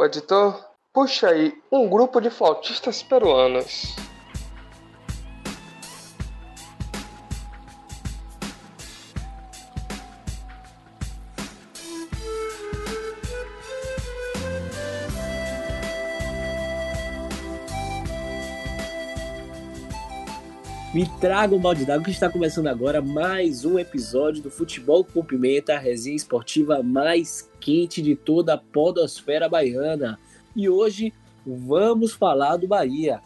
O editor, puxa aí um grupo de flautistas peruanos. Me traga um balde d'água que está começando agora mais um episódio do Futebol com Pimenta, a resenha esportiva mais quente de toda a podosfera baiana. E hoje vamos falar do Bahia.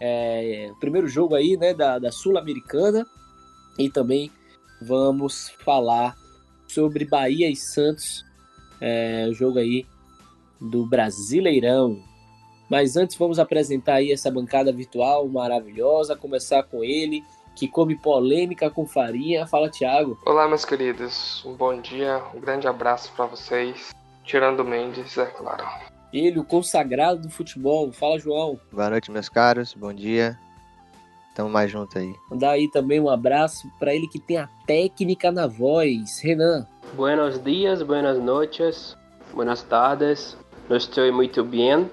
É, primeiro jogo aí, né, da, da Sul-Americana. E também vamos falar sobre Bahia e Santos, é, jogo aí do Brasileirão. Mas antes vamos apresentar aí essa bancada virtual maravilhosa, começar com ele, que come polêmica com farinha. Fala, Thiago. Olá, meus queridos. Um bom dia, um grande abraço para vocês. Tirando o Mendes, é claro. Ele, o consagrado do futebol. Fala, João. Boa noite, meus caros. Bom dia. Tamo mais junto aí. Mandar aí também um abraço para ele que tem a técnica na voz. Renan. Buenos dias, buenas noches, buenas tardes. Não estou muito bem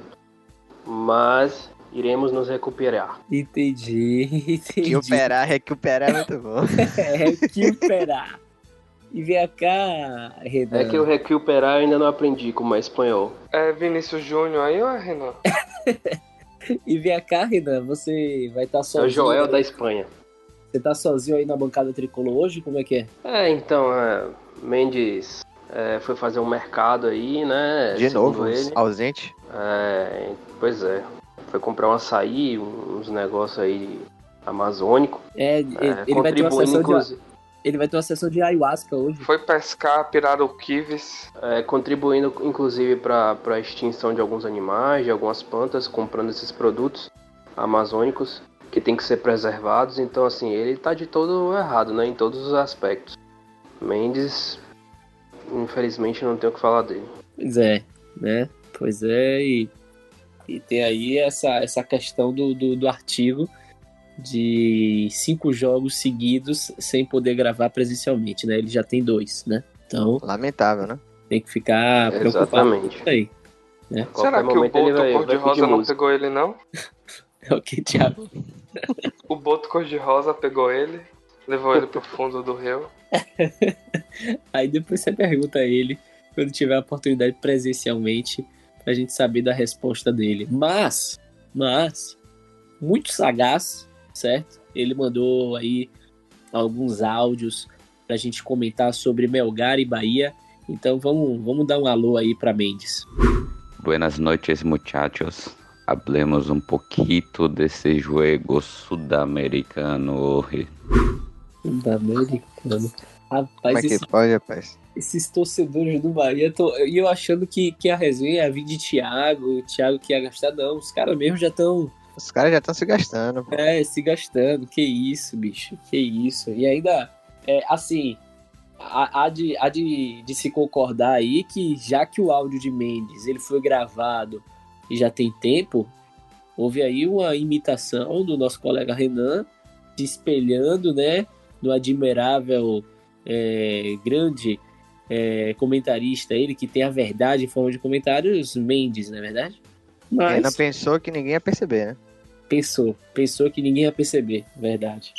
mas iremos nos recuperar. Entendi, entendi. Recuperar, recuperar é muito bom. recuperar. E vem cá, Renan. É que o recuperar eu ainda não aprendi como é espanhol. É Vinícius Júnior aí ou é Renan? e vem cá, Renan, você vai estar sozinho. É o Joel da Espanha. Você tá sozinho aí na bancada tricolor hoje? Como é que é? É, então, é, Mendes é, foi fazer um mercado aí, né? De novo, ele. ausente? É, pois é. Foi comprar um açaí, uns negócios aí amazônico. É, ele, é, ele vai ter uma sessão de, ele vai ter uma sessão de ayahuasca hoje. Foi pescar piraruquives. É, contribuindo inclusive para a extinção de alguns animais, de algumas plantas, comprando esses produtos amazônicos que tem que ser preservados. Então, assim, ele tá de todo errado, né? Em todos os aspectos. Mendes infelizmente não tenho o que falar dele. Pois é, né? Pois é, e, e tem aí essa, essa questão do, do, do artigo de cinco jogos seguidos sem poder gravar presencialmente, né? Ele já tem dois, né? Então. Lamentável, né? Tem que ficar preocupado com isso aí. Né? Será que o Boto cor-de-rosa não pegou ele, não? É o que, Thiago? o Boto cor-de-rosa pegou ele, levou ele pro fundo do rio. Aí depois você pergunta a ele quando tiver a oportunidade presencialmente pra gente saber da resposta dele. Mas, mas, muito sagaz, certo? Ele mandou aí alguns áudios pra gente comentar sobre Melgar e Bahia. Então vamos, vamos dar um alô aí pra Mendes. Buenas noches, muchachos. Hablemos um pouquito desse jogo sudamericano. Sudamericano. Rapaz, Como é que esse, pode, rapaz? esses torcedores do Bahia, tô, e eu achando que, que a resenha ia vir de Thiago, o Thiago que ia gastar, não, os caras mesmo já estão. Os caras já estão se gastando. Pô. É, se gastando, que isso, bicho, que isso. E ainda, é, assim, há, há, de, há de, de se concordar aí que já que o áudio de Mendes ele foi gravado e já tem tempo, houve aí uma imitação do nosso colega Renan se espelhando, né, no admirável é, grande é, comentarista, ele que tem a verdade em forma de comentários, Mendes, não é verdade? Mas... Ainda pensou que ninguém ia perceber, né? Pensou, pensou que ninguém ia perceber, verdade.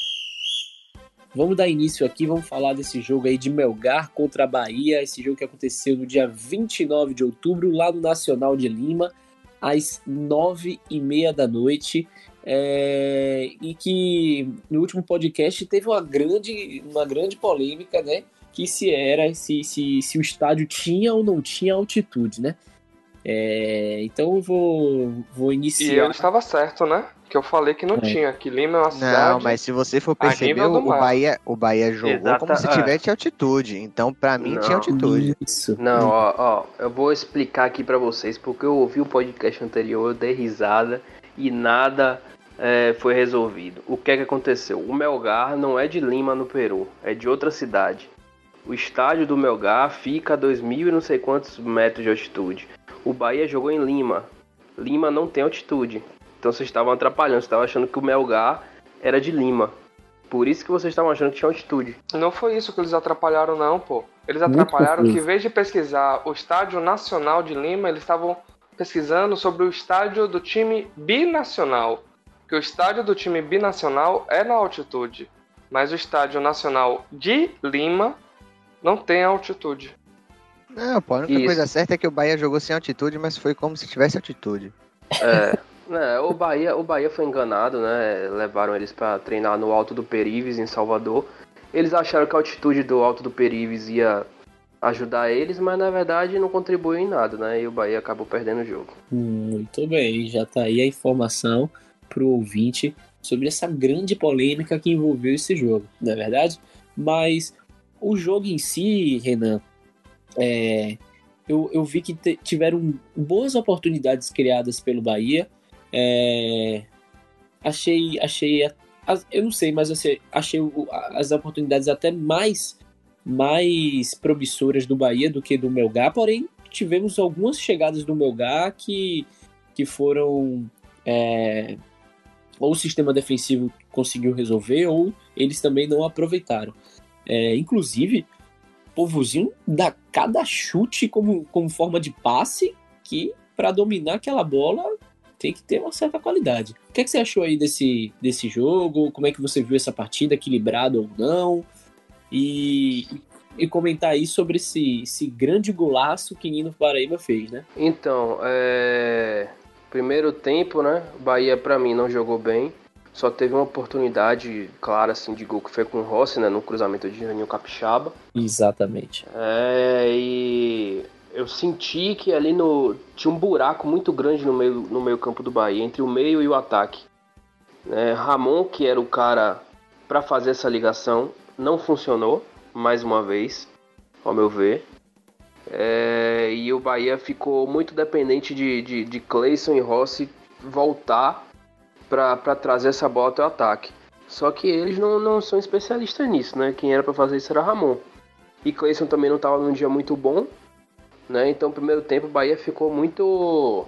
Vamos dar início aqui, vamos falar desse jogo aí de Melgar contra a Bahia, esse jogo que aconteceu no dia 29 de outubro, lá no Nacional de Lima, às nove e meia da noite. É, e que no último podcast teve uma grande, uma grande polêmica, né? Que se era, se, se, se o estádio tinha ou não tinha altitude, né? É, então eu vou, vou iniciar. E eu estava certo, né? Que eu falei que não é. tinha, que Lima é uma cidade. Não, mas se você for perceber, o Bahia, o Bahia jogou Exata, como se tivesse é. altitude. Então, para mim, não, tinha altitude. Isso. Não, ó, ó, eu vou explicar aqui para vocês, porque eu ouvi o podcast anterior, eu dei risada e nada é, foi resolvido. O que é que aconteceu? O Melgar não é de Lima, no Peru, é de outra cidade. O estádio do Melgar fica a 2.000 e não sei quantos metros de altitude. O Bahia jogou em Lima. Lima não tem altitude. Então vocês estavam atrapalhando, vocês estavam achando que o Melgar era de Lima. Por isso que vocês estavam achando que tinha altitude. Não foi isso que eles atrapalharam, não, pô. Eles atrapalharam que, em vez de pesquisar o Estádio Nacional de Lima, eles estavam pesquisando sobre o estádio do time binacional. Que o estádio do time binacional é na altitude, mas o estádio nacional de Lima não tem altitude. Não, pô, a única Isso. coisa certa é que o Bahia jogou sem altitude, mas foi como se tivesse altitude. É. É, o Bahia, o Bahia foi enganado, né? Levaram eles para treinar no alto do Perives em Salvador. Eles acharam que a altitude do alto do Perives ia ajudar eles, mas na verdade não contribuiu em nada, né? E o Bahia acabou perdendo o jogo. Muito bem, já tá aí a informação pro ouvinte sobre essa grande polêmica que envolveu esse jogo, não é verdade? Mas o jogo em si, Renan, é, eu, eu vi que tiveram boas oportunidades criadas pelo Bahia. É, achei, achei, eu não sei, mas achei, achei as oportunidades até mais, mais promissoras do Bahia do que do Melgar. Porém, tivemos algumas chegadas do Melgar que, que foram é, ou o sistema defensivo conseguiu resolver ou eles também não aproveitaram. É, inclusive, povozinho dá cada chute como, como forma de passe que para dominar aquela bola tem que ter uma certa qualidade. O que, é que você achou aí desse, desse jogo? Como é que você viu essa partida, equilibrado ou não? E, e comentar aí sobre esse, esse grande golaço que Nino Paraíba fez, né? Então, é... primeiro tempo, né? Bahia para mim não jogou bem. Só teve uma oportunidade clara assim de gol que foi com o Rossi, né, no cruzamento de Janinho Capixaba. Exatamente. É, e eu senti que ali no tinha um buraco muito grande no meio no meio campo do Bahia, entre o meio e o ataque. É, Ramon, que era o cara para fazer essa ligação, não funcionou mais uma vez, ao meu ver. É, e o Bahia ficou muito dependente de, de, de Cleison e Rossi voltar para trazer essa bola até o ataque. Só que eles não, não são especialistas nisso, né? Quem era para fazer isso era Ramon. E Cleison também não estava num dia muito bom, né? Então, primeiro tempo, o Bahia ficou muito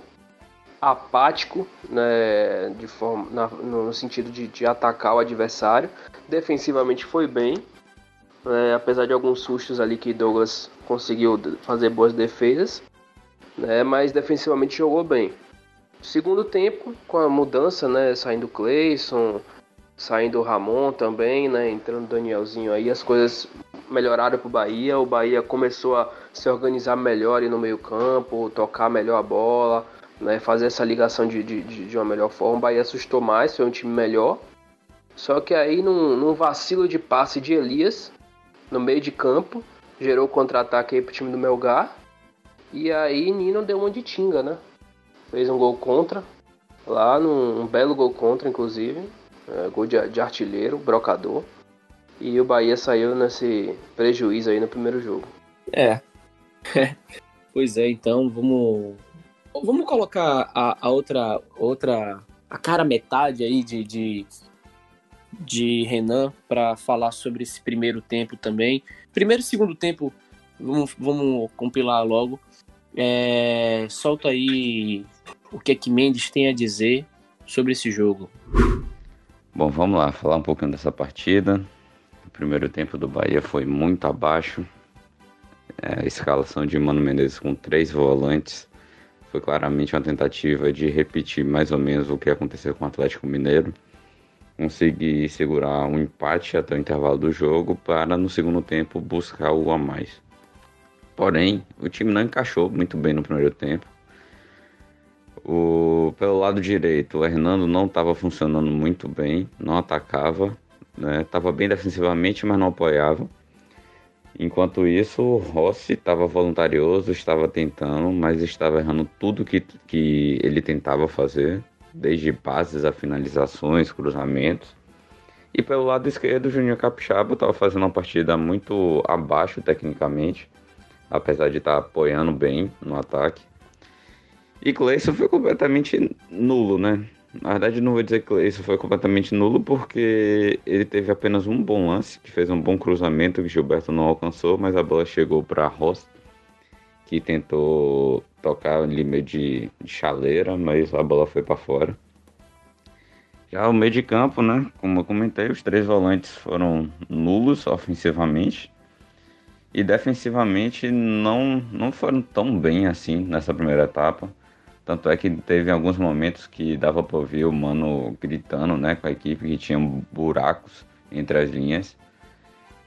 apático, né? De forma, na, no sentido de, de, atacar o adversário. Defensivamente foi bem, né? apesar de alguns sustos ali que Douglas conseguiu fazer boas defesas, né? Mas defensivamente jogou bem. Segundo tempo, com a mudança, né? Saindo o Cleison, saindo o Ramon também, né? Entrando o Danielzinho aí, as coisas melhoraram pro Bahia. O Bahia começou a se organizar melhor no meio campo, tocar melhor a bola, né? Fazer essa ligação de, de, de uma melhor forma. O Bahia assustou mais, foi um time melhor. Só que aí, num, num vacilo de passe de Elias, no meio de campo, gerou contra-ataque aí pro time do Melgar. E aí Nino deu uma de tinga, né? fez um gol contra, lá num um belo gol contra, inclusive, é, gol de, de, artilheiro, brocador. E o Bahia saiu nesse prejuízo aí no primeiro jogo. É. pois é, então vamos. Vamos colocar a, a outra. outra. a cara metade aí de, de, de Renan para falar sobre esse primeiro tempo também. Primeiro e segundo tempo, vamos, vamos compilar logo. É, solta aí o que é que Mendes tem a dizer sobre esse jogo. Bom, vamos lá, falar um pouquinho dessa partida. O primeiro tempo do Bahia foi muito abaixo. É, a escalação de Mano Menezes com três volantes foi claramente uma tentativa de repetir mais ou menos o que aconteceu com o Atlético Mineiro. Conseguir segurar um empate até o intervalo do jogo para no segundo tempo buscar o a mais. Porém, o time não encaixou muito bem no primeiro tempo. O, pelo lado direito, o Hernando não estava funcionando muito bem, não atacava, estava né? bem defensivamente, mas não apoiava. Enquanto isso, o Rossi estava voluntarioso, estava tentando, mas estava errando tudo que, que ele tentava fazer, desde passes a finalizações, cruzamentos. E pelo lado esquerdo, o Juninho Capixaba estava fazendo uma partida muito abaixo tecnicamente apesar de estar tá apoiando bem no ataque. E Cleison foi completamente nulo, né? Na verdade, não vou dizer que Cleison foi completamente nulo, porque ele teve apenas um bom lance, que fez um bom cruzamento que Gilberto não alcançou, mas a bola chegou para Ross, que tentou tocar ali meio de, de chaleira, mas a bola foi para fora. Já o meio de campo, né? Como eu comentei, os três volantes foram nulos ofensivamente. E defensivamente não, não foram tão bem assim nessa primeira etapa. Tanto é que teve alguns momentos que dava para ouvir o Mano gritando né, com a equipe que tinha buracos entre as linhas.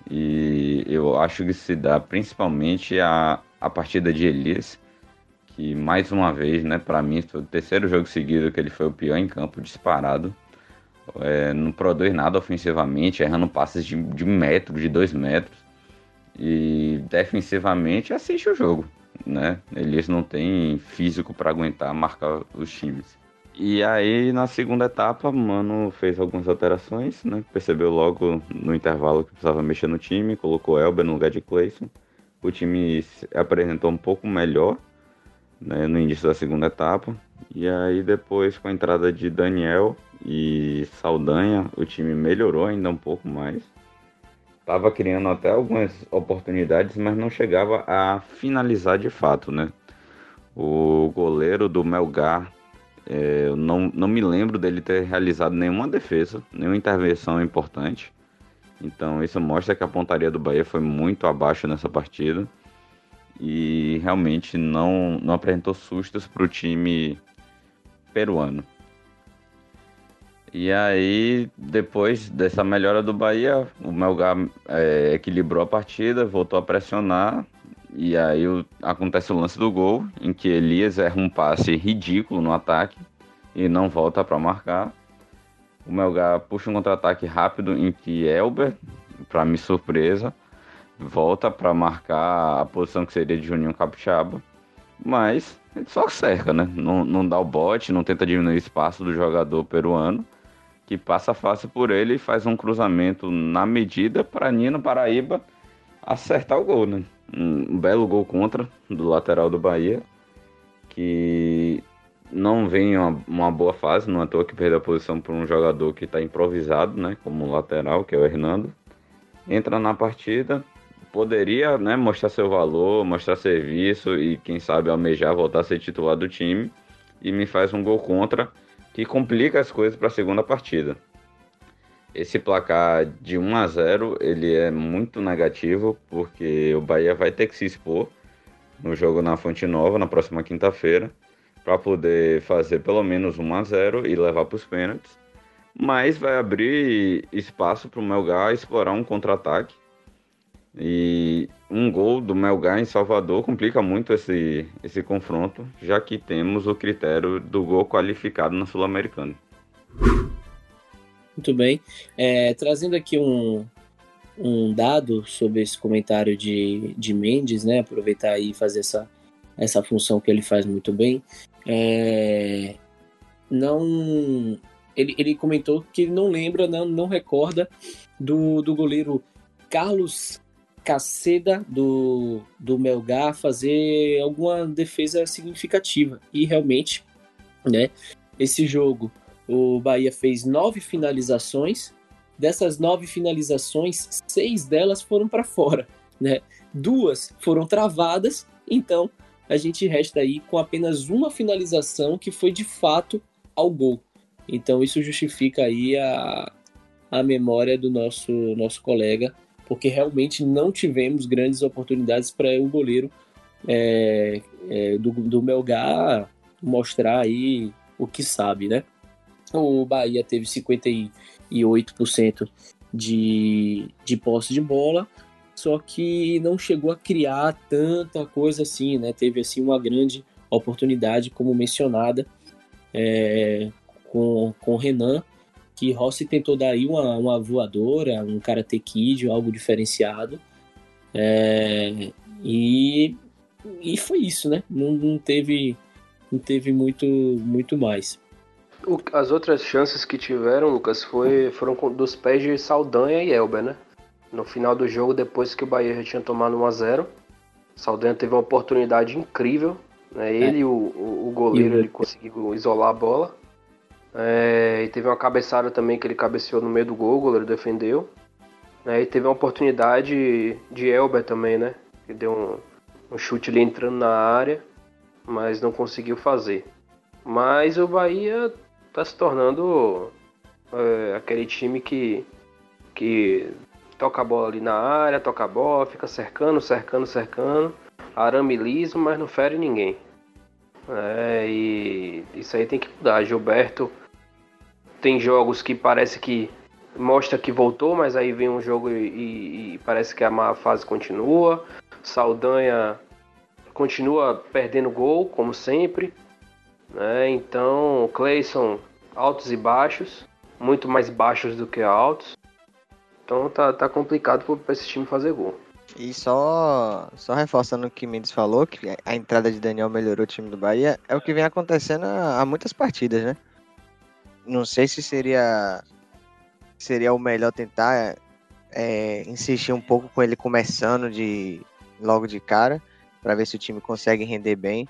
E eu acho que se dá principalmente a, a partida de Elias, que mais uma vez, né, para mim, foi o terceiro jogo seguido que ele foi o pior em campo, disparado. É, não produz nada ofensivamente, errando passes de, de metro, de dois metros. E defensivamente assiste o jogo, né? Eles não têm físico para aguentar marcar os times. E aí na segunda etapa, mano fez algumas alterações, né? Percebeu logo no intervalo que precisava mexer no time, colocou Elber no lugar de Clayson. O time se apresentou um pouco melhor né, no início da segunda etapa. E aí depois com a entrada de Daniel e Saldanha, o time melhorou ainda um pouco mais. Tava criando até algumas oportunidades, mas não chegava a finalizar de fato, né? O goleiro do Melgar, é, eu não, não me lembro dele ter realizado nenhuma defesa, nenhuma intervenção importante. Então isso mostra que a pontaria do Bahia foi muito abaixo nessa partida e realmente não, não apresentou sustos para o time peruano. E aí, depois dessa melhora do Bahia, o Melgar é, equilibrou a partida, voltou a pressionar. E aí o, acontece o lance do gol, em que Elias erra um passe ridículo no ataque e não volta para marcar. O Melgar puxa um contra-ataque rápido em que Elber, para minha surpresa, volta para marcar a posição que seria de Juninho Capixaba, mas ele só cerca, né? Não, não dá o bote, não tenta diminuir o espaço do jogador peruano, que passa fácil por ele e faz um cruzamento na medida para Nino Paraíba acertar o gol, né? Um belo gol contra do lateral do Bahia, que não vem uma, uma boa fase, não é à toa que perdeu a posição por um jogador que está improvisado, né? Como lateral, que é o Hernando. Entra na partida, poderia né, mostrar seu valor, mostrar serviço e quem sabe almejar voltar a ser titular do time e me faz um gol contra que complica as coisas para a segunda partida. Esse placar de 1 a 0 ele é muito negativo porque o Bahia vai ter que se expor no jogo na Fonte Nova na próxima quinta-feira para poder fazer pelo menos 1 a 0 e levar para os pênaltis, mas vai abrir espaço para o Melgar explorar um contra-ataque e um gol do Melgar em Salvador complica muito esse, esse confronto, já que temos o critério do gol qualificado na Sul-Americana. Muito bem. É, trazendo aqui um, um dado sobre esse comentário de, de Mendes, né? Aproveitar e fazer essa, essa função que ele faz muito bem. É, não. Ele, ele comentou que ele não lembra, não, não recorda do, do goleiro Carlos Caceda do, do Melgar fazer alguma defesa significativa. E realmente, né, esse jogo, o Bahia fez nove finalizações. Dessas nove finalizações, seis delas foram para fora, né? Duas foram travadas, então a gente resta aí com apenas uma finalização que foi de fato ao gol. Então isso justifica aí a, a memória do nosso nosso colega porque realmente não tivemos grandes oportunidades para o goleiro é, é, do, do Melgar mostrar aí o que sabe, né? O Bahia teve 58% de, de posse de bola, só que não chegou a criar tanta coisa assim, né? Teve assim uma grande oportunidade, como mencionada, é, com, com Renan, que Rossi tentou dar aí uma, uma voadora, um Karate Kid, algo diferenciado. É, e, e foi isso, né? Não, não, teve, não teve muito, muito mais. As outras chances que tiveram, Lucas, foi, foram dos pés de Saldanha e Elber, né? No final do jogo, depois que o Bahia já tinha tomado 1x0, Saldanha teve uma oportunidade incrível. Né? Ele e é. o, o, o goleiro ele conseguiu isolar a bola. É, e teve uma cabeçada também que ele cabeceou no meio do gol, o goleiro defendeu. É, e teve uma oportunidade de Elber também, né? Que deu um, um chute ali entrando na área, mas não conseguiu fazer. Mas o Bahia está se tornando é, aquele time que, que toca a bola ali na área, toca a bola, fica cercando, cercando, cercando, arame liso, mas não fere ninguém. É, e isso aí tem que mudar. Gilberto tem jogos que parece que mostra que voltou, mas aí vem um jogo e, e parece que a má fase continua. Saldanha continua perdendo gol, como sempre. Né? Então, Clayson, altos e baixos, muito mais baixos do que altos. Então tá, tá complicado para esse time fazer gol. E só, só reforçando o que Mendes falou, que a entrada de Daniel melhorou o time do Bahia, é o que vem acontecendo há muitas partidas, né? Não sei se seria seria o melhor tentar é, insistir um pouco com ele começando de logo de cara, para ver se o time consegue render bem.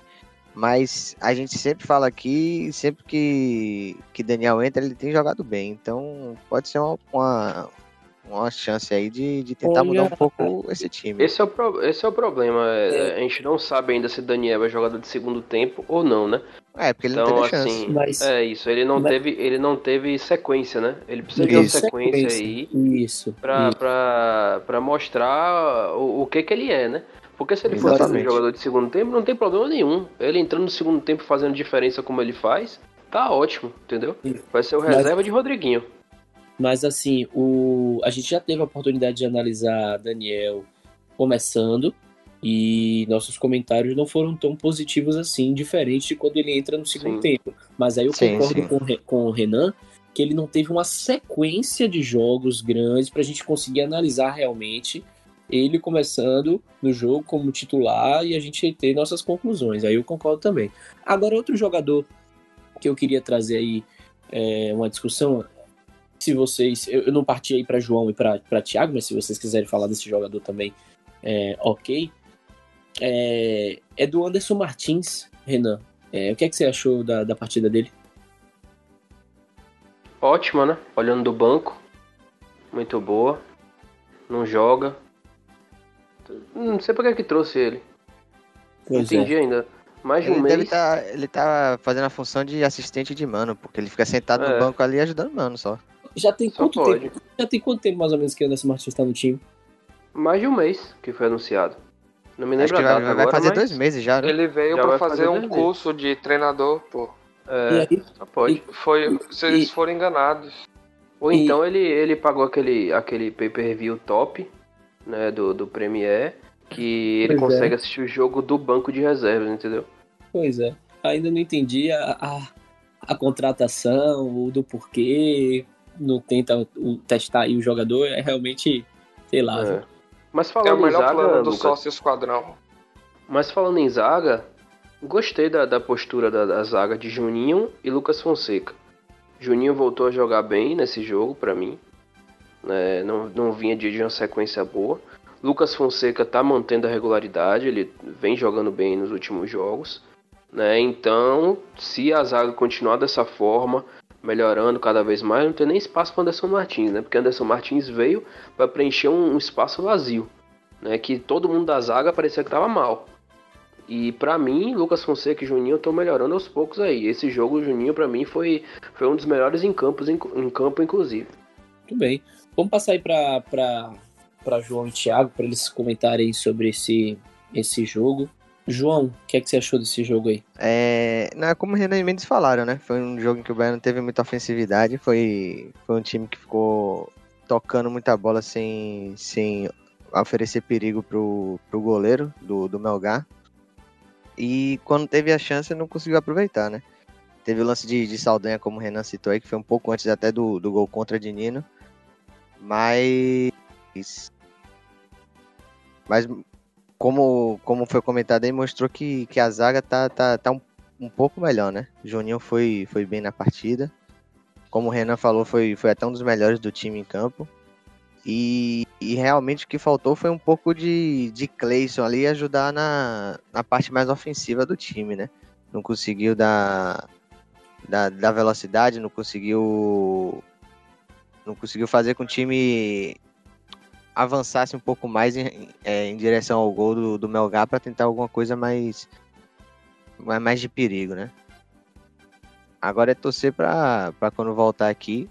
Mas a gente sempre fala aqui, sempre que, que Daniel entra, ele tem jogado bem. Então pode ser uma, uma, uma chance aí de, de tentar Olha, mudar um pouco esse time. Esse é o, pro, esse é o problema. É. A gente não sabe ainda se Daniel é jogador de segundo tempo ou não, né? É, porque ele então, não teve assim, chance. Mas... É isso, ele não, mas... teve, ele não teve sequência, né? Ele precisa de uma sequência, sequência, aí isso, pra, isso. Pra, pra mostrar o, o que que ele é, né? Porque se ele for um jogador de segundo tempo, não tem problema nenhum. Ele entrando no segundo tempo fazendo diferença como ele faz, tá ótimo, entendeu? Vai ser o reserva mas... de Rodriguinho. Mas assim, o... a gente já teve a oportunidade de analisar Daniel começando e nossos comentários não foram tão positivos assim, diferente de quando ele entra no segundo sim. tempo. Mas aí eu sim, concordo sim. Com, com o Renan que ele não teve uma sequência de jogos grandes para a gente conseguir analisar realmente ele começando no jogo como titular e a gente ter nossas conclusões. Aí eu concordo também. Agora, outro jogador que eu queria trazer aí é, uma discussão se vocês. Eu, eu não parti aí para João e para Thiago, mas se vocês quiserem falar desse jogador também, é, ok. É, é do Anderson Martins, Renan. É, o que, é que você achou da, da partida dele? Ótima, né? Olhando do banco. Muito boa. Não joga. Não sei por que, que trouxe ele. Pois não entendi é. ainda. Mais de um ele mês. Deve tá, ele tá fazendo a função de assistente de mano, porque ele fica sentado é. no banco ali ajudando o mano só. Já tem Só quanto pode. tempo? Já tem quanto tempo mais ou menos que o Anderson Martins está no time? Mais de um mês que foi anunciado. Não me lembro Acho que vai, vai agora, fazer mas... dois meses já, né? Ele veio para fazer, fazer um curso meses. de treinador, pô. É, só pode. Foi, se eles foram enganados. Ou e... então ele, ele pagou aquele, aquele pay-per-view top, né, do, do Premier, que ele pois consegue é. assistir o jogo do banco de reservas, entendeu? Pois é. Ainda não entendi a, a, a contratação, o do porquê, não tenta testar aí o jogador, é realmente, sei lá. É. Mas falando é o melhor em zaga, plano do sócio esquadrão. Mas falando em zaga, gostei da, da postura da, da, zaga de Juninho e Lucas Fonseca. Juninho voltou a jogar bem nesse jogo para mim. É, não, não vinha de uma sequência boa. Lucas Fonseca tá mantendo a regularidade, ele vem jogando bem nos últimos jogos. Né? Então, se a zaga continuar dessa forma, melhorando cada vez mais, não tem nem espaço para Anderson Martins, né? Porque Anderson Martins veio para preencher um, um, espaço vazio, né? Que todo mundo da zaga parecia que estava mal. E para mim, Lucas Fonseca e Juninho estão melhorando aos poucos aí. Esse jogo, Juninho, para mim, foi, foi um dos melhores em, campos, em, em campo, inclusive. Muito bem. Vamos passar aí para João e Thiago, para eles comentarem sobre esse, esse jogo. João, o que, é que você achou desse jogo aí? É, não, é como o Renan e Mendes falaram, né? Foi um jogo em que o Bayern não teve muita ofensividade. Foi, foi um time que ficou tocando muita bola sem, sem oferecer perigo pro, pro goleiro do, do Melgar. E quando teve a chance, não conseguiu aproveitar, né? Teve o lance de, de Saldanha, como o Renan citou aí, que foi um pouco antes até do, do gol contra de Nino. Mas. Mas como, como foi comentado aí, mostrou que, que a zaga tá, tá, tá um, um pouco melhor, né? Juninho foi, foi bem na partida. Como o Renan falou, foi, foi até um dos melhores do time em campo. E, e realmente o que faltou foi um pouco de, de Clayson ali ajudar na, na parte mais ofensiva do time, né? Não conseguiu dar, dar, dar velocidade, não conseguiu. Não conseguiu fazer com o time avançasse um pouco mais em, é, em direção ao gol do, do Melgar para tentar alguma coisa mais, mais de perigo, né? Agora é torcer para quando voltar aqui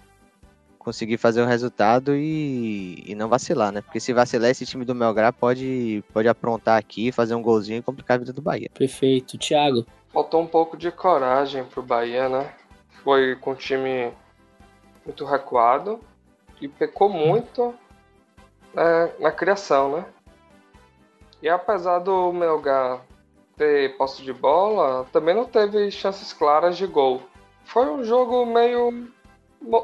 conseguir fazer o resultado e, e não vacilar, né? Porque se vacilar, esse time do Melgar pode, pode aprontar aqui, fazer um golzinho e complicar a vida do Bahia. Perfeito. Thiago? faltou um pouco de coragem pro Bahia, né? Foi com um time muito recuado e pecou muito é, na criação, né? E apesar do Melgar ter posse de bola, também não teve chances claras de gol. Foi um jogo meio.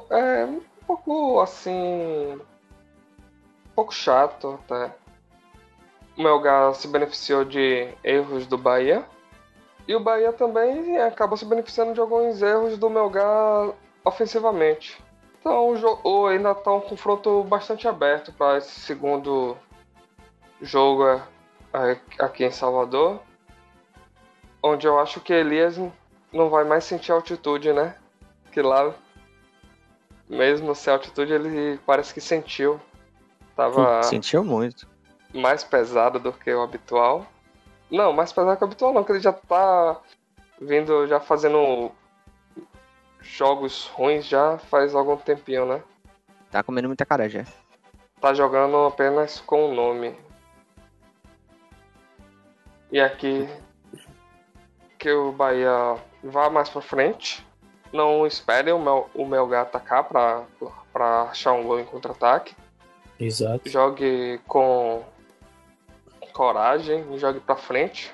É, um pouco assim. Um pouco chato até. O Melgar se beneficiou de erros do Bahia. E o Bahia também acabou se beneficiando de alguns erros do Melgar ofensivamente. Então o ainda está um confronto bastante aberto para esse segundo jogo é, aqui em Salvador onde eu acho que Elias não vai mais sentir altitude, né? Que lá, mesmo sem altitude, ele parece que sentiu. Tava. Sentiu muito. Mais pesado do que o habitual. Não, mais pesado que o habitual não, que ele já tá vindo, já fazendo jogos ruins já faz algum tempinho, né? Tá comendo muita cara já. Tá jogando apenas com o nome. E aqui que o Bahia vá mais pra frente. Não esperem o, Mel, o Melgar atacar pra, pra achar um gol em contra-ataque. Exato. Jogue com coragem, jogue pra frente.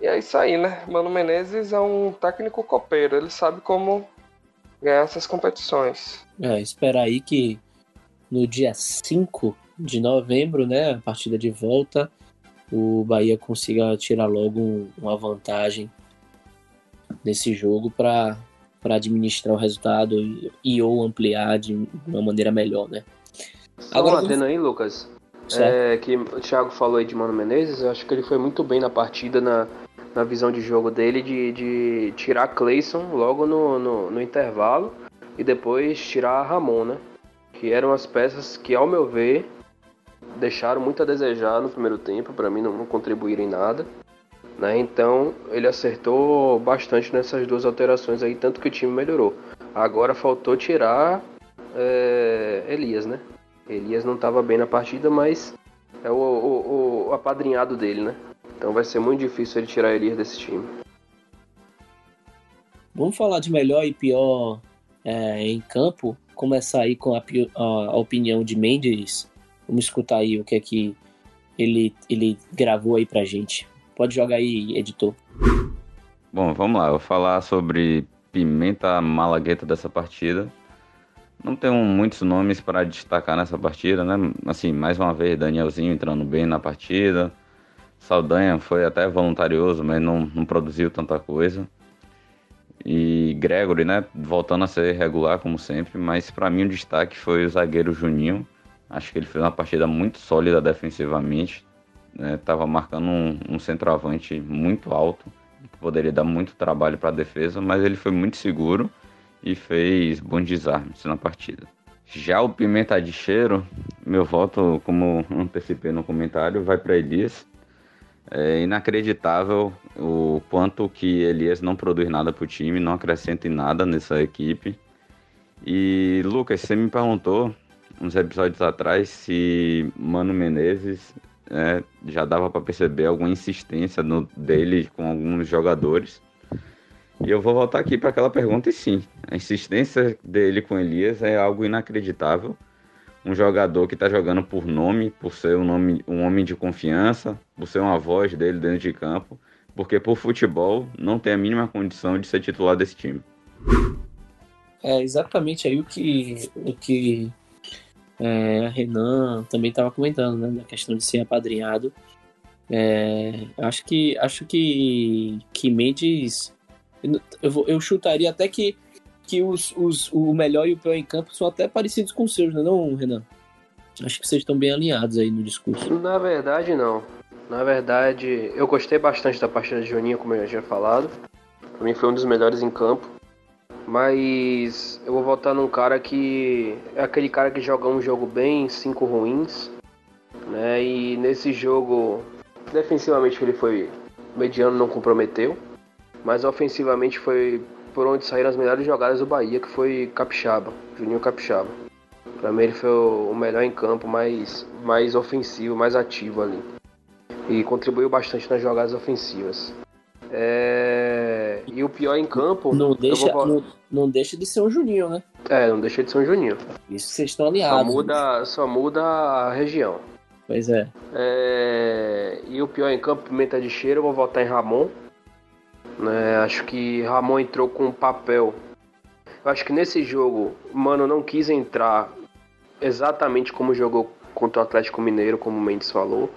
E é isso aí, né? Mano Menezes é um técnico copeiro, ele sabe como ganhar essas competições. É, esperar aí que no dia 5 de novembro, né, a partida de volta, o Bahia consiga tirar logo uma vantagem nesse jogo para administrar o resultado e, e, ou ampliar de uma maneira melhor, né? Só Agora, um aí, Lucas. É, que o Thiago falou aí de Mano Menezes, eu acho que ele foi muito bem na partida, na, na visão de jogo dele, de, de tirar Clayson logo no, no, no intervalo e depois tirar Ramon, né? Que eram as peças que, ao meu ver, deixaram muito a desejar no primeiro tempo, para mim não, não contribuíram em nada. Né? Então ele acertou bastante nessas duas alterações aí, tanto que o time melhorou. Agora faltou tirar é, Elias, né? Elias não estava bem na partida, mas é o, o, o, apadrinhado dele, né? Então vai ser muito difícil ele tirar Elias desse time. Vamos falar de melhor e pior é, em campo. Começar aí com a, a, a opinião de Mendes Vamos escutar aí o que é que ele, ele gravou aí pra gente. Pode jogar aí, editor. Bom, vamos lá. Eu vou falar sobre Pimenta Malagueta dessa partida. Não tenho muitos nomes para destacar nessa partida, né? Assim, mais uma vez, Danielzinho entrando bem na partida. Saldanha foi até voluntarioso, mas não, não produziu tanta coisa. E Gregory, né? Voltando a ser regular, como sempre. Mas para mim o destaque foi o zagueiro Juninho Acho que ele fez uma partida muito sólida defensivamente. Né? marcando um, um centroavante muito alto, que poderia dar muito trabalho para a defesa, mas ele foi muito seguro e fez bons desarmes na partida. Já o Pimenta de Cheiro, meu voto, como antecipei no comentário, vai para Elias. É inacreditável o quanto que Elias não produz nada para o time, não acrescenta em nada nessa equipe. E Lucas, você me perguntou uns episódios atrás se Mano Menezes é, já dava para perceber alguma insistência no, dele com alguns jogadores. E eu vou voltar aqui para aquela pergunta e sim, a insistência dele com Elias é algo inacreditável. Um jogador que está jogando por nome, por ser um, nome, um homem de confiança, por ser uma voz dele dentro de campo, porque por futebol não tem a mínima condição de ser titular desse time. É exatamente aí o que, o que é, a Renan também estava comentando, né, da questão de ser apadrinhado. É, acho que acho que que Mendes eu, eu chutaria até que que os, os, o melhor e o pior em campo são até parecidos com os seus, não, é não Renan? Acho que vocês estão bem alinhados aí no discurso. Na verdade, não. Na verdade, eu gostei bastante da partida de Juninho, como eu já tinha falado. Pra mim foi um dos melhores em campo. Mas eu vou votar num cara que é aquele cara que joga um jogo bem, cinco ruins, né? E nesse jogo, defensivamente ele foi mediano, não comprometeu, mas ofensivamente foi por onde saíram as melhores jogadas do Bahia, que foi Capixaba, Juninho Capixaba. Para mim ele foi o melhor em campo, mais mais ofensivo, mais ativo ali. e contribuiu bastante nas jogadas ofensivas. É... E o pior em campo. Não deixa, vou... não, não, deixa de ser um Juninho, né? É, não deixa de ser um Juninho. Isso vocês estão alinhados. Só muda, só muda a região. Pois é. é. E o pior em campo, pimenta de cheiro, eu vou votar em Ramon. É, acho que Ramon entrou com um papel. Eu acho que nesse jogo, mano, não quis entrar exatamente como jogou contra o Atlético Mineiro, como o Mendes falou.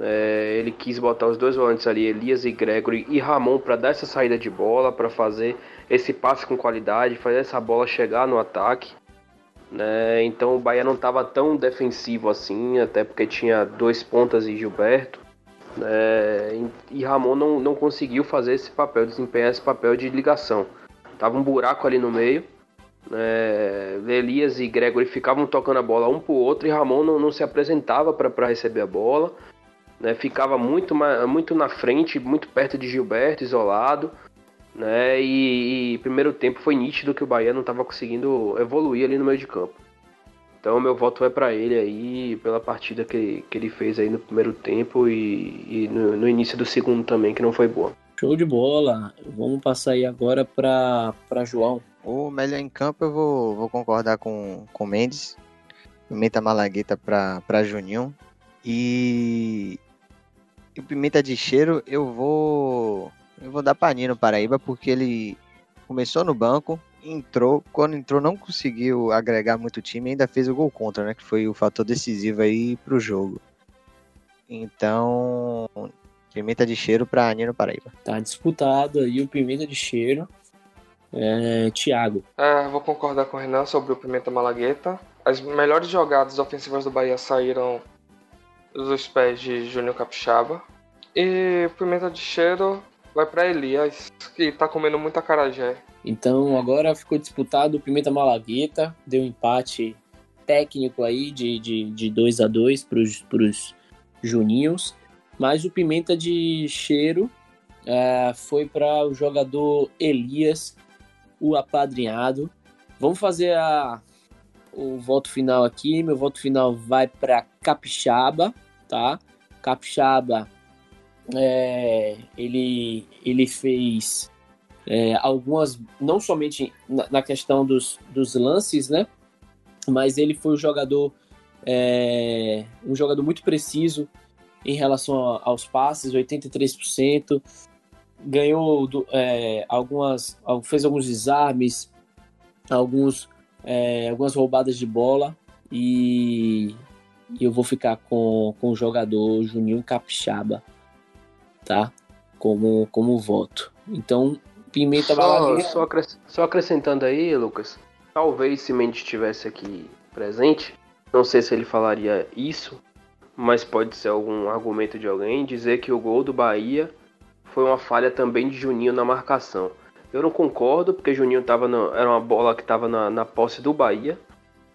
É, ele quis botar os dois volantes ali, Elias e Gregory e Ramon, para dar essa saída de bola, para fazer esse passe com qualidade, fazer essa bola chegar no ataque. Né? Então o Bahia não estava tão defensivo assim, até porque tinha dois pontas e Gilberto. Né? E Ramon não, não conseguiu fazer esse papel, desempenhar esse papel de ligação. Tava um buraco ali no meio. É, Elias e Gregory ficavam tocando a bola um pro outro e Ramon não, não se apresentava para receber a bola né, ficava muito, muito na frente, muito perto de Gilberto, isolado. Né, e, e primeiro tempo foi nítido que o Bahia não estava conseguindo evoluir ali no meio de campo. Então meu voto vai para ele aí pela partida que, que ele fez aí no primeiro tempo e, e no, no, início do segundo também, que não foi boa. Show de bola. Vamos passar aí agora para João. O melhor em campo eu vou, vou concordar com o Mendes. Pimenta Malagueta para Juninho. E e o Pimenta de Cheiro, eu vou. Eu vou dar pra Nino Paraíba, porque ele começou no banco, entrou, quando entrou não conseguiu agregar muito time, ainda fez o gol contra, né? Que foi o fator decisivo aí pro jogo. Então, Pimenta de Cheiro pra Nino Paraíba. Tá disputado aí o Pimenta de Cheiro. É, Thiago. É, vou concordar com o Renan sobre o Pimenta Malagueta. As melhores jogadas ofensivas do Bahia saíram dos pés de Júnior Capixaba. E pimenta de cheiro vai para Elias, que tá comendo muita carajé. Então agora ficou disputado o Pimenta Malagueta, deu um empate técnico aí de 2 de, de dois a 2 pros, pros Juninhos. Mas o Pimenta de cheiro é, foi para o jogador Elias, o apadrinhado. Vamos fazer a, o voto final aqui. Meu voto final vai para Capixaba, tá? Capixaba, é, ele, ele fez é, algumas, não somente na, na, questão dos, dos lances, né? Mas ele foi um jogador, é, um jogador muito preciso em relação aos passes, 83%. Ganhou é, algumas, fez alguns desarmes, alguns é, algumas roubadas de bola e, e, eu vou ficar com, com o jogador Juninho Capixaba, tá? Como, como voto. Então, Pimenta só, só, só acrescentando aí, Lucas, talvez se Mendes estivesse aqui presente, não sei se ele falaria isso, mas pode ser algum argumento de alguém dizer que o gol do Bahia foi uma falha também de Juninho na marcação. Eu não concordo, porque Juninho tava no, era uma bola que estava na, na, posse do Bahia.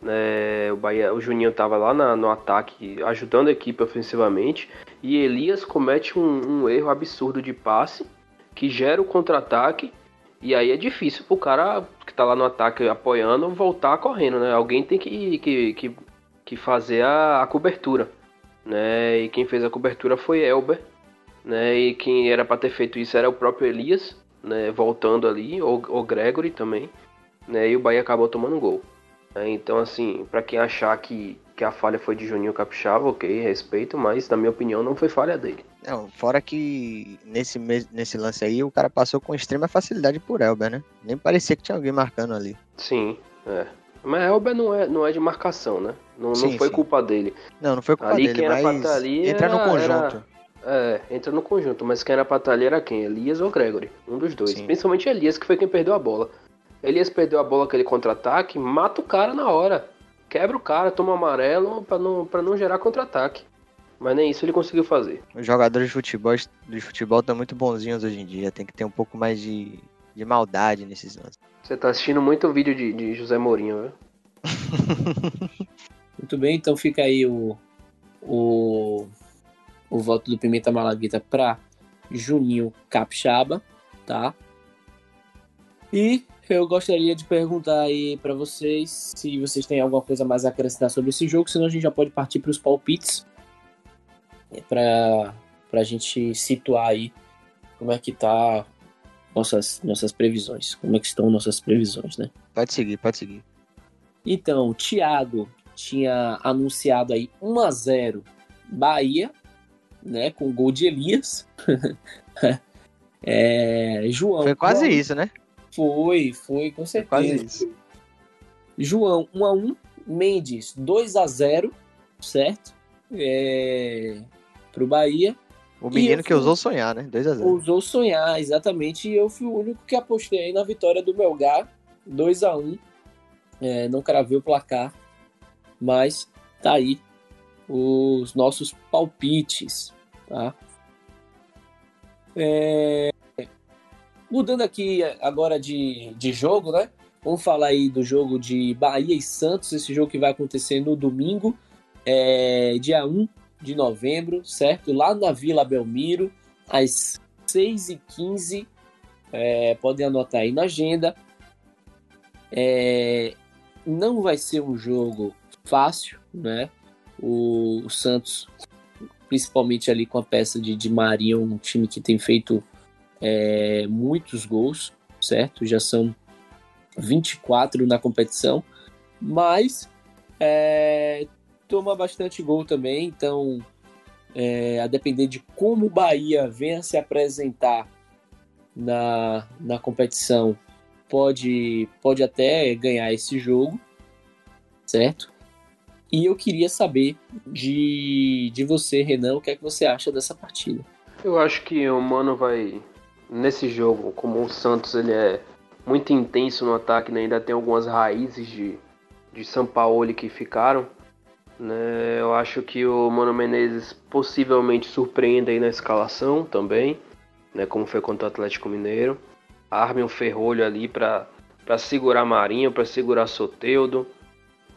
Né? O, Bahia o Juninho estava lá na, no ataque, ajudando a equipe ofensivamente. E Elias comete um, um erro absurdo de passe, que gera o contra-ataque. E aí é difícil pro cara que tá lá no ataque apoiando voltar correndo, né? Alguém tem que, que, que, que fazer a, a cobertura. Né? E quem fez a cobertura foi Elber. Né? E quem era para ter feito isso era o próprio Elias né, voltando ali, ou Gregory também, né, e o Bahia acabou tomando um gol. Então, assim, para quem achar que, que a falha foi de Juninho Capixaba, ok, respeito, mas na minha opinião não foi falha dele. Não, fora que nesse, nesse lance aí o cara passou com extrema facilidade por Elber, né? Nem parecia que tinha alguém marcando ali. Sim, é. Mas Elber não é, não é de marcação, né? Não, sim, não foi sim. culpa dele. Não, não foi culpa ali, dele, quem era mas ali entra era, no conjunto. Era é, entra no conjunto, mas quem era pra estar ali era quem? Elias ou Gregory? Um dos dois. Sim. Principalmente Elias, que foi quem perdeu a bola. Elias perdeu a bola aquele contra-ataque, mata o cara na hora. Quebra o cara, toma amarelo pra não, pra não gerar contra-ataque. Mas nem isso ele conseguiu fazer. Os jogadores de futebol de futebol estão muito bonzinhos hoje em dia. Tem que ter um pouco mais de, de maldade nesses lances. Você tá assistindo muito vídeo de, de José Mourinho, viu? muito bem, então fica aí o, o o voto do Pimenta Malagueta para Juninho Capixaba, tá? E eu gostaria de perguntar aí para vocês se vocês têm alguma coisa mais a acrescentar sobre esse jogo, senão a gente já pode partir para os palpites. É para a gente situar aí como é que tá nossas, nossas previsões. Como é que estão nossas previsões, né? Pode seguir, pode seguir. Então, o Thiago tinha anunciado aí 1 a 0 Bahia, né, com gol de Elias. é, João. Foi quase isso, né? Foi, foi, com certeza. Quase isso. João 1 a 1 Mendes 2 a 0 certo? É, pro Bahia. O menino que fui... ousou sonhar, né? 2 a 0 Ousou sonhar, exatamente. E eu fui o único que apostei aí na vitória do Melgar, 2 a 1 é, Não cravei o placar, mas tá aí os nossos palpites, tá? É... Mudando aqui agora de, de jogo, né? Vamos falar aí do jogo de Bahia e Santos, esse jogo que vai acontecer no domingo, é, dia 1 de novembro, certo? Lá na Vila Belmiro, às 6h15. É, podem anotar aí na agenda. É, não vai ser um jogo fácil, né? O, o, Santos, principalmente ali com a peça de, de Marinho, um time que tem feito é, muitos gols, certo? Já são 24 na competição, mas é, toma bastante gol também, então é, a depender de como o Bahia venha se apresentar na, na competição, pode, pode até ganhar esse jogo, certo? E eu queria saber de, de você, Renan, o que é que você acha dessa partida? Eu acho que o Mano vai, nesse jogo, como o Santos ele é muito intenso no ataque, né? ainda tem algumas raízes de, de São Paulo que ficaram. Né? Eu acho que o Mano Menezes possivelmente surpreenda aí na escalação também, né? como foi contra o Atlético Mineiro. Arme um ferrolho ali para segurar Marinho, para segurar Soteudo,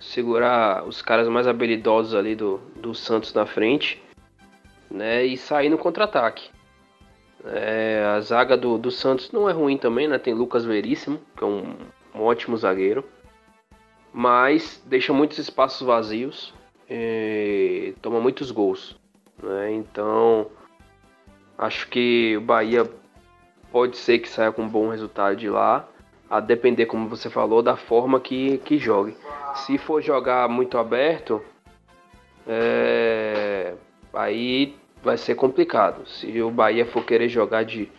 segurar os caras mais habilidosos ali do, do Santos na frente né? e sair no contra-ataque. É, a zaga do, do Santos não é ruim também, né? Tem Lucas Veríssimo, que é um, um ótimo zagueiro, mas deixa muitos espaços vazios e toma muitos gols. Né? Então, acho que o Bahia pode ser que saia com um bom resultado de lá, a depender, como você falou, da forma que, que jogue. Se for jogar muito aberto, é, aí vai ser complicado. Se o Bahia for querer jogar de,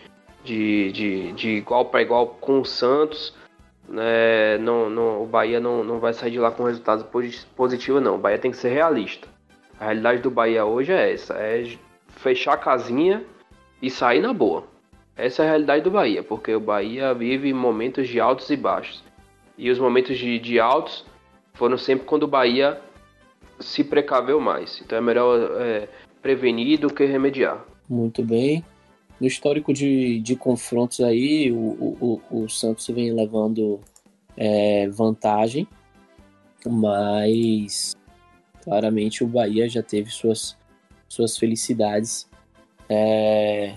de, de, de igual para igual com o Santos, né, não, não, o Bahia não, não vai sair de lá com resultados positivos, não. O Bahia tem que ser realista. A realidade do Bahia hoje é essa: é fechar a casinha e sair na boa. Essa é a realidade do Bahia, porque o Bahia vive momentos de altos e baixos. E os momentos de, de altos foram sempre quando o Bahia se precaveu mais. Então é melhor é, prevenir do que remediar. Muito bem. No histórico de, de confrontos aí, o, o, o Santos vem levando é, vantagem, mas claramente o Bahia já teve suas, suas felicidades é,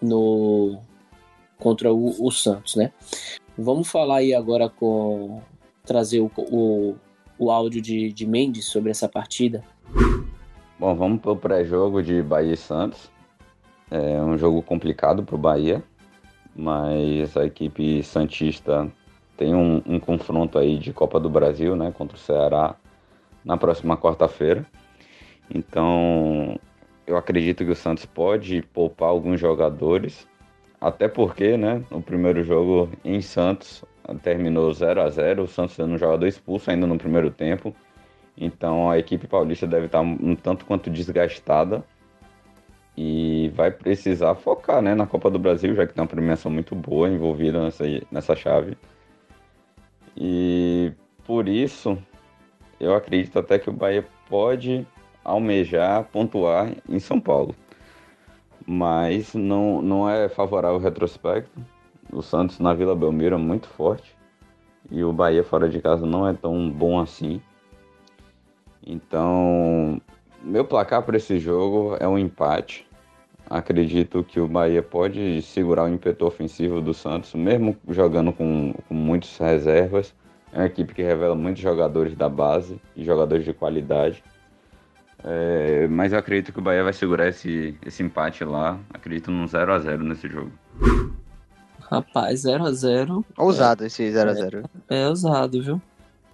no contra o, o, Santos, né? Vamos falar aí agora com trazer o, o, o áudio de, de Mendes sobre essa partida. Bom, vamos para o pré-jogo de Bahia e Santos. É um jogo complicado para o Bahia, mas a equipe Santista tem um, um, confronto aí de Copa do Brasil, né, contra o Ceará na próxima quarta-feira. Então, eu acredito que o Santos pode poupar alguns jogadores, até porque, né, no primeiro jogo em Santos terminou 0 a 0, o Santos sendo um jogador expulso ainda no primeiro tempo. Então a equipe paulista deve estar um tanto quanto desgastada e vai precisar focar né, na Copa do Brasil, já que tem uma premiação muito boa envolvida nessa, nessa chave. E por isso eu acredito até que o Bahia pode almejar pontuar em São Paulo. Mas não, não é favorável o retrospecto. O Santos na Vila Belmiro é muito forte. E o Bahia fora de casa não é tão bom assim. Então, meu placar para esse jogo é um empate. Acredito que o Bahia pode segurar o ímpeto ofensivo do Santos, mesmo jogando com, com muitas reservas. É uma equipe que revela muitos jogadores da base e jogadores de qualidade. É, mas eu acredito que o Bahia vai segurar esse, esse empate lá. Acredito num 0x0 nesse jogo. Rapaz, 0x0. Ousado esse 0x0. É, é ousado, viu?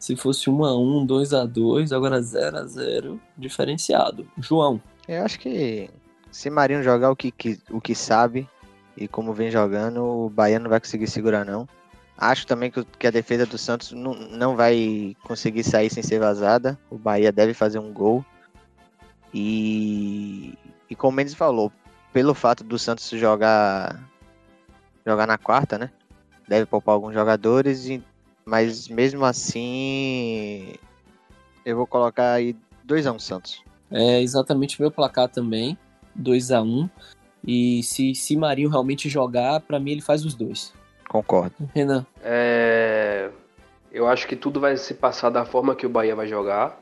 Se fosse 1x1, 2x2, agora 0x0, diferenciado. João. Eu acho que se Marinho jogar o que, que, o que sabe e como vem jogando, o Bahia não vai conseguir segurar, não. Acho também que, que a defesa do Santos não, não vai conseguir sair sem ser vazada. O Bahia deve fazer um gol. E, e como o Mendes falou, pelo fato do Santos jogar jogar na quarta, né? Deve poupar alguns jogadores, e, mas mesmo assim eu vou colocar aí 2x1 um Santos. É exatamente meu placar também, 2 a 1 um, E se, se Marinho realmente jogar, para mim ele faz os dois. Concordo. Renan. É... Eu acho que tudo vai se passar da forma que o Bahia vai jogar.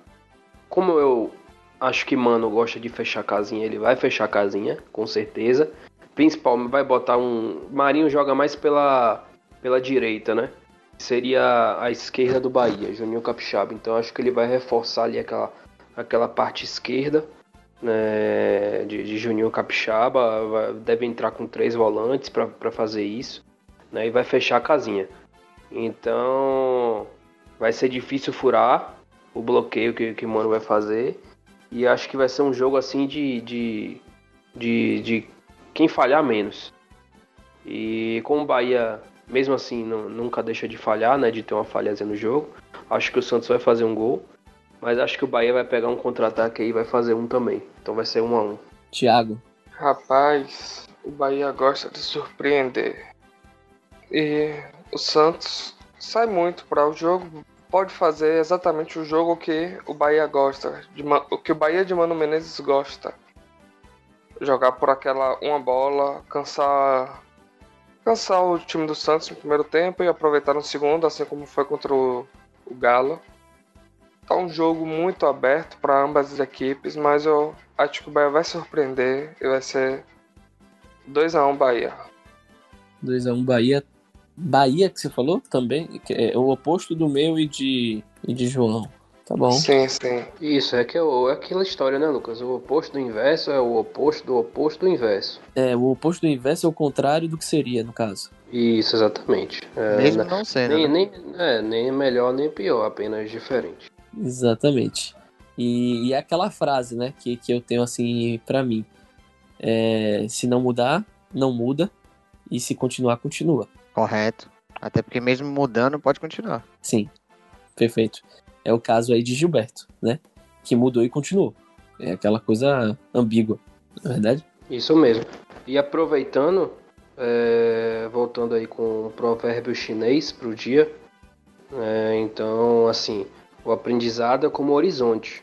Como eu acho que Mano gosta de fechar a casinha, ele vai fechar a casinha, com certeza. Principalmente vai botar um. Marinho joga mais pela, pela direita, né? Seria a esquerda do Bahia, Juninho Capixaba. Então acho que ele vai reforçar ali aquela, aquela parte esquerda né, de, de Juninho Capixaba. Vai, deve entrar com três volantes para fazer isso né, e vai fechar a casinha. Então vai ser difícil furar o bloqueio que, que o Mano vai fazer. E acho que vai ser um jogo assim de, de, de, de quem falhar menos. E como o Bahia, mesmo assim, não, nunca deixa de falhar, né? De ter uma falhazinha no jogo. Acho que o Santos vai fazer um gol. Mas acho que o Bahia vai pegar um contra-ataque aí e vai fazer um também. Então vai ser um a um. Thiago. Rapaz, o Bahia gosta de surpreender. E o Santos sai muito para o jogo, pode fazer exatamente o jogo que o Bahia gosta, de, o que o Bahia de Mano Menezes gosta. Jogar por aquela uma bola, cansar cansar o time do Santos no primeiro tempo e aproveitar no segundo, assim como foi contra o, o Galo. Tá um jogo muito aberto para ambas as equipes, mas eu acho que o Bahia vai surpreender e vai ser 2 a 1 Bahia. 2 a 1 Bahia Bahia que você falou também, que é o oposto do meu e de, e de João. Tá bom. Sim, sim. Isso, é, que é, é aquela história, né, Lucas? O oposto do inverso é o oposto do oposto do inverso. É, o oposto do inverso é o contrário do que seria, no caso. Isso, exatamente. É, Mesmo não sendo. Nem, né? nem, é, nem melhor nem pior, apenas diferente. Exatamente. E, e é aquela frase, né, que, que eu tenho assim para mim. É, se não mudar, não muda. E se continuar, continua. Correto. Até porque mesmo mudando, pode continuar. Sim, perfeito. É o caso aí de Gilberto, né? Que mudou e continuou. É aquela coisa ambígua, não é verdade? Isso mesmo. E aproveitando, é, voltando aí com um provérbio chinês para o dia, é, então, assim, o aprendizado é como o horizonte,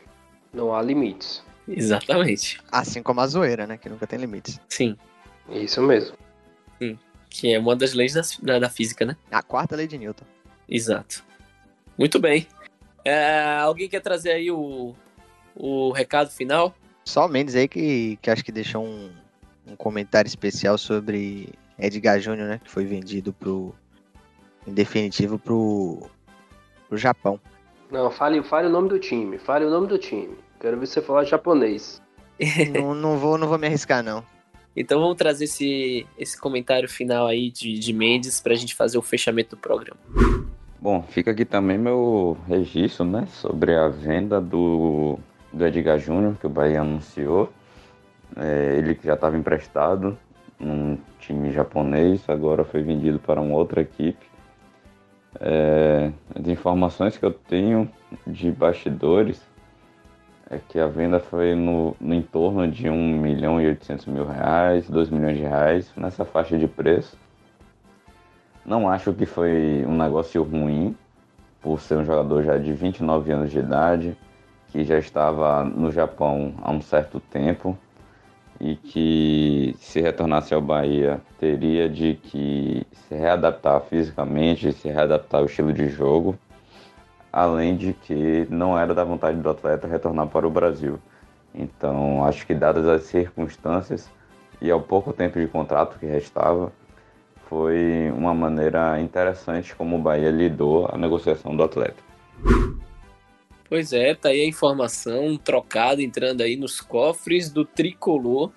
não há limites. Exatamente. Assim como a zoeira, né? Que nunca tem limites. Sim. Isso mesmo. Sim que é uma das leis da, da, da, física, né? A quarta lei de Newton. Exato. Muito bem. É, alguém quer trazer aí o, o recado final? Só o Mendes aí que, que acho que deixou um, um comentário especial sobre Edgar Júnior, né? Que foi vendido pro. Em definitivo pro. pro Japão. Não, fale, fale o nome do time. Fale o nome do time. Quero ver você falar japonês. não, não, vou, não vou me arriscar, não. Então vamos trazer esse, esse comentário final aí de, de Mendes para a gente fazer o fechamento do programa. Bom, fica aqui também meu registro, né, sobre a venda do, do Edgar Júnior, que o Bahia anunciou. É, ele que já estava emprestado num time japonês, agora foi vendido para uma outra equipe. É, as informações que eu tenho de bastidores é que a venda foi no, no entorno de 1 milhão e 800 mil reais, 2 milhões de reais, nessa faixa de preço. Não acho que foi um negócio ruim, por ser um jogador já de 29 anos de idade, que já estava no Japão há um certo tempo e que se retornasse ao Bahia teria de que se readaptar fisicamente, se readaptar ao estilo de jogo além de que não era da vontade do atleta retornar para o Brasil. Então, acho que dadas as circunstâncias e ao pouco tempo de contrato que restava, foi uma maneira interessante como o Bahia lidou a negociação do atleta. Pois é, tá aí a informação trocada entrando aí nos cofres do tricolor,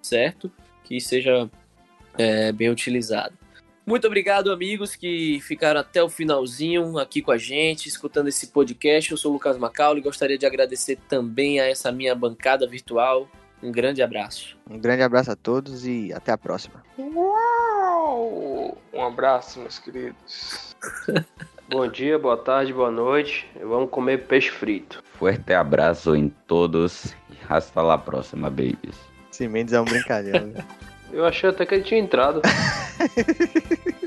certo? Que seja é, bem utilizado. Muito obrigado, amigos, que ficaram até o finalzinho aqui com a gente, escutando esse podcast. Eu sou o Lucas Macaulay e gostaria de agradecer também a essa minha bancada virtual. Um grande abraço. Um grande abraço a todos e até a próxima. Uau! Um abraço, meus queridos. Bom dia, boa tarde, boa noite. Vamos comer peixe frito. Fuerte abraço em todos e hasta la próxima, babies. Esse Mendes é um brincadeira. Eu achei até que ele tinha entrado.